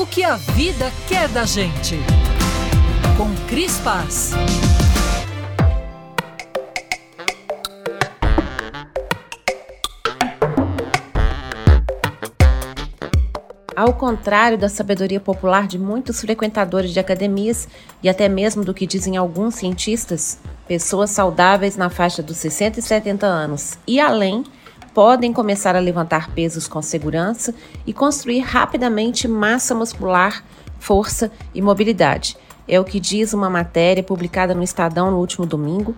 O que a vida quer da gente. Com Cris Paz. Ao contrário da sabedoria popular de muitos frequentadores de academias e até mesmo do que dizem alguns cientistas, pessoas saudáveis na faixa dos 60 e 70 anos e além podem começar a levantar pesos com segurança e construir rapidamente massa muscular, força e mobilidade. É o que diz uma matéria publicada no Estadão no último domingo,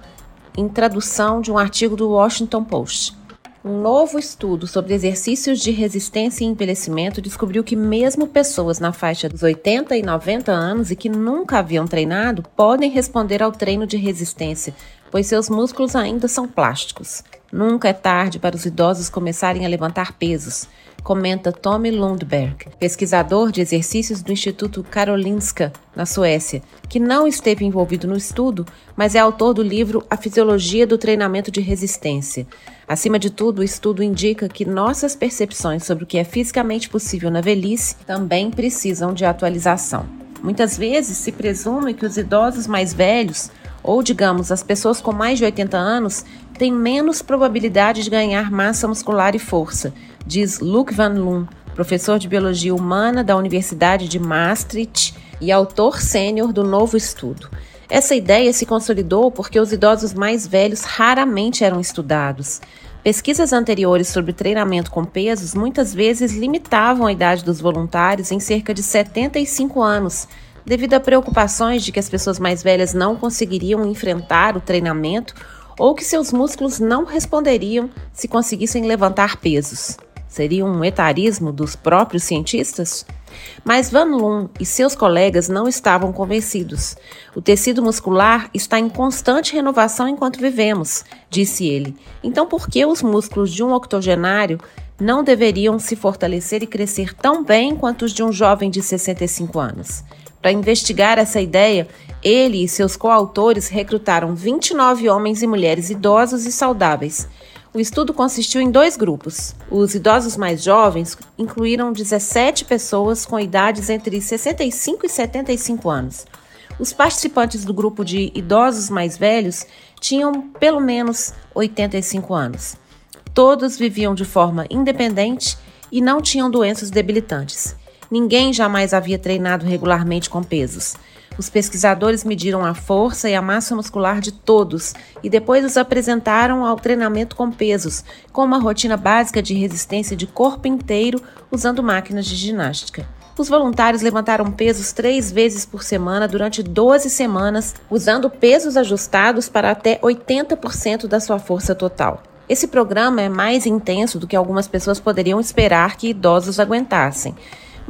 em tradução de um artigo do Washington Post. Um novo estudo sobre exercícios de resistência e envelhecimento descobriu que mesmo pessoas na faixa dos 80 e 90 anos e que nunca haviam treinado podem responder ao treino de resistência, pois seus músculos ainda são plásticos. Nunca é tarde para os idosos começarem a levantar pesos comenta Tommy Lundberg, pesquisador de exercícios do Instituto Karolinska, na Suécia, que não esteve envolvido no estudo, mas é autor do livro A Fisiologia do Treinamento de Resistência. Acima de tudo, o estudo indica que nossas percepções sobre o que é fisicamente possível na velhice também precisam de atualização. Muitas vezes se presume que os idosos mais velhos, ou digamos as pessoas com mais de 80 anos, têm menos probabilidade de ganhar massa muscular e força, diz Luc Van Loon, professor de Biologia Humana da Universidade de Maastricht e autor sênior do novo estudo. Essa ideia se consolidou porque os idosos mais velhos raramente eram estudados. Pesquisas anteriores sobre treinamento com pesos muitas vezes limitavam a idade dos voluntários em cerca de 75 anos, devido a preocupações de que as pessoas mais velhas não conseguiriam enfrentar o treinamento ou que seus músculos não responderiam se conseguissem levantar pesos. Seria um etarismo dos próprios cientistas? Mas Van Loon e seus colegas não estavam convencidos. O tecido muscular está em constante renovação enquanto vivemos, disse ele. Então, por que os músculos de um octogenário não deveriam se fortalecer e crescer tão bem quanto os de um jovem de 65 anos? Para investigar essa ideia, ele e seus coautores recrutaram 29 homens e mulheres idosos e saudáveis o estudo consistiu em dois grupos. Os idosos mais jovens incluíram 17 pessoas com idades entre 65 e 75 anos. Os participantes do grupo de idosos mais velhos tinham pelo menos 85 anos. Todos viviam de forma independente e não tinham doenças debilitantes. Ninguém jamais havia treinado regularmente com pesos. Os pesquisadores mediram a força e a massa muscular de todos e depois os apresentaram ao treinamento com pesos, com uma rotina básica de resistência de corpo inteiro usando máquinas de ginástica. Os voluntários levantaram pesos três vezes por semana durante 12 semanas, usando pesos ajustados para até 80% da sua força total. Esse programa é mais intenso do que algumas pessoas poderiam esperar que idosos aguentassem.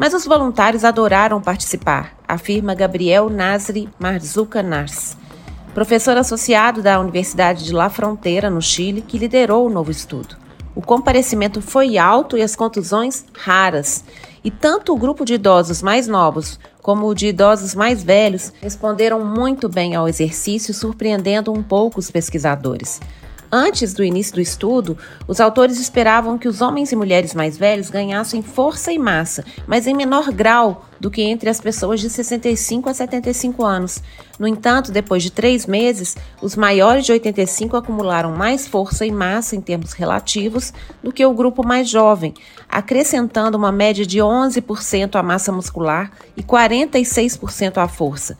Mas os voluntários adoraram participar, afirma Gabriel Nasri Marzuca Nars, professor associado da Universidade de La Fronteira, no Chile, que liderou o novo estudo. O comparecimento foi alto e as contusões raras. E tanto o grupo de idosos mais novos como o de idosos mais velhos responderam muito bem ao exercício, surpreendendo um pouco os pesquisadores. Antes do início do estudo, os autores esperavam que os homens e mulheres mais velhos ganhassem força e massa, mas em menor grau do que entre as pessoas de 65 a 75 anos. No entanto, depois de três meses, os maiores de 85 acumularam mais força e massa em termos relativos do que o grupo mais jovem, acrescentando uma média de 11% à massa muscular e 46% à força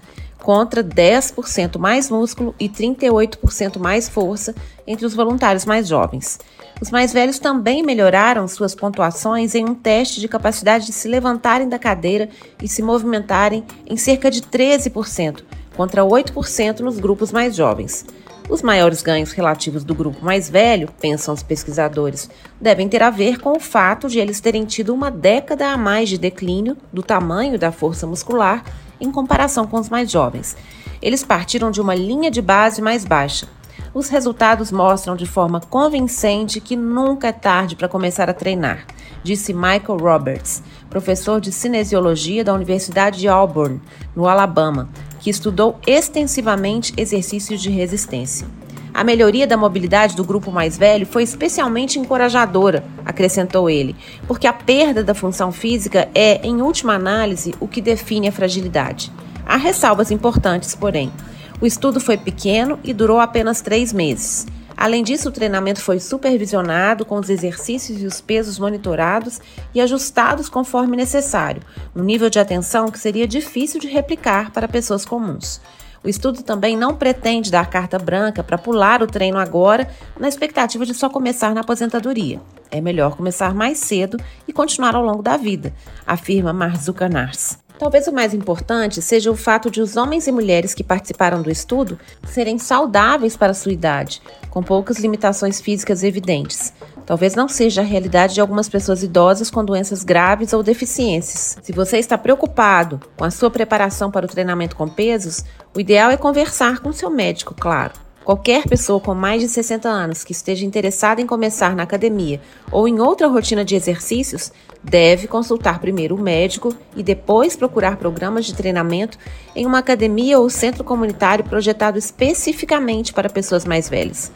contra 10% mais músculo e 38% mais força entre os voluntários mais jovens. Os mais velhos também melhoraram suas pontuações em um teste de capacidade de se levantarem da cadeira e se movimentarem em cerca de 13%, contra 8% nos grupos mais jovens. Os maiores ganhos relativos do grupo mais velho, pensam os pesquisadores, devem ter a ver com o fato de eles terem tido uma década a mais de declínio do tamanho da força muscular em comparação com os mais jovens. Eles partiram de uma linha de base mais baixa. Os resultados mostram de forma convincente que nunca é tarde para começar a treinar, disse Michael Roberts, professor de cinesiologia da Universidade de Auburn, no Alabama, que estudou extensivamente exercícios de resistência. A melhoria da mobilidade do grupo mais velho foi especialmente encorajadora, acrescentou ele, porque a perda da função física é, em última análise, o que define a fragilidade. Há ressalvas importantes, porém. O estudo foi pequeno e durou apenas três meses. Além disso, o treinamento foi supervisionado, com os exercícios e os pesos monitorados e ajustados conforme necessário, um nível de atenção que seria difícil de replicar para pessoas comuns. O estudo também não pretende dar carta branca para pular o treino agora, na expectativa de só começar na aposentadoria. É melhor começar mais cedo e continuar ao longo da vida, afirma Marzuka Nars. Talvez o mais importante seja o fato de os homens e mulheres que participaram do estudo serem saudáveis para sua idade, com poucas limitações físicas evidentes. Talvez não seja a realidade de algumas pessoas idosas com doenças graves ou deficiências. Se você está preocupado com a sua preparação para o treinamento com pesos, o ideal é conversar com seu médico, claro. Qualquer pessoa com mais de 60 anos que esteja interessada em começar na academia ou em outra rotina de exercícios deve consultar primeiro o médico e depois procurar programas de treinamento em uma academia ou centro comunitário projetado especificamente para pessoas mais velhas.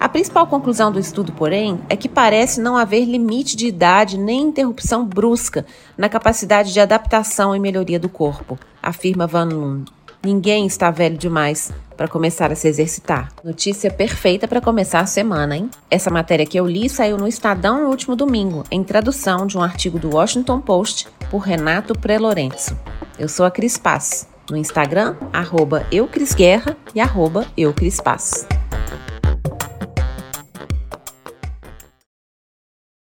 A principal conclusão do estudo, porém, é que parece não haver limite de idade nem interrupção brusca na capacidade de adaptação e melhoria do corpo, afirma Van Loon. Ninguém está velho demais para começar a se exercitar. Notícia perfeita para começar a semana, hein? Essa matéria que eu li saiu no Estadão no último domingo, em tradução de um artigo do Washington Post por Renato Prelorenzo. Eu sou a Cris Paz. No Instagram, arroba eucrisguerra e arroba eucrispaz.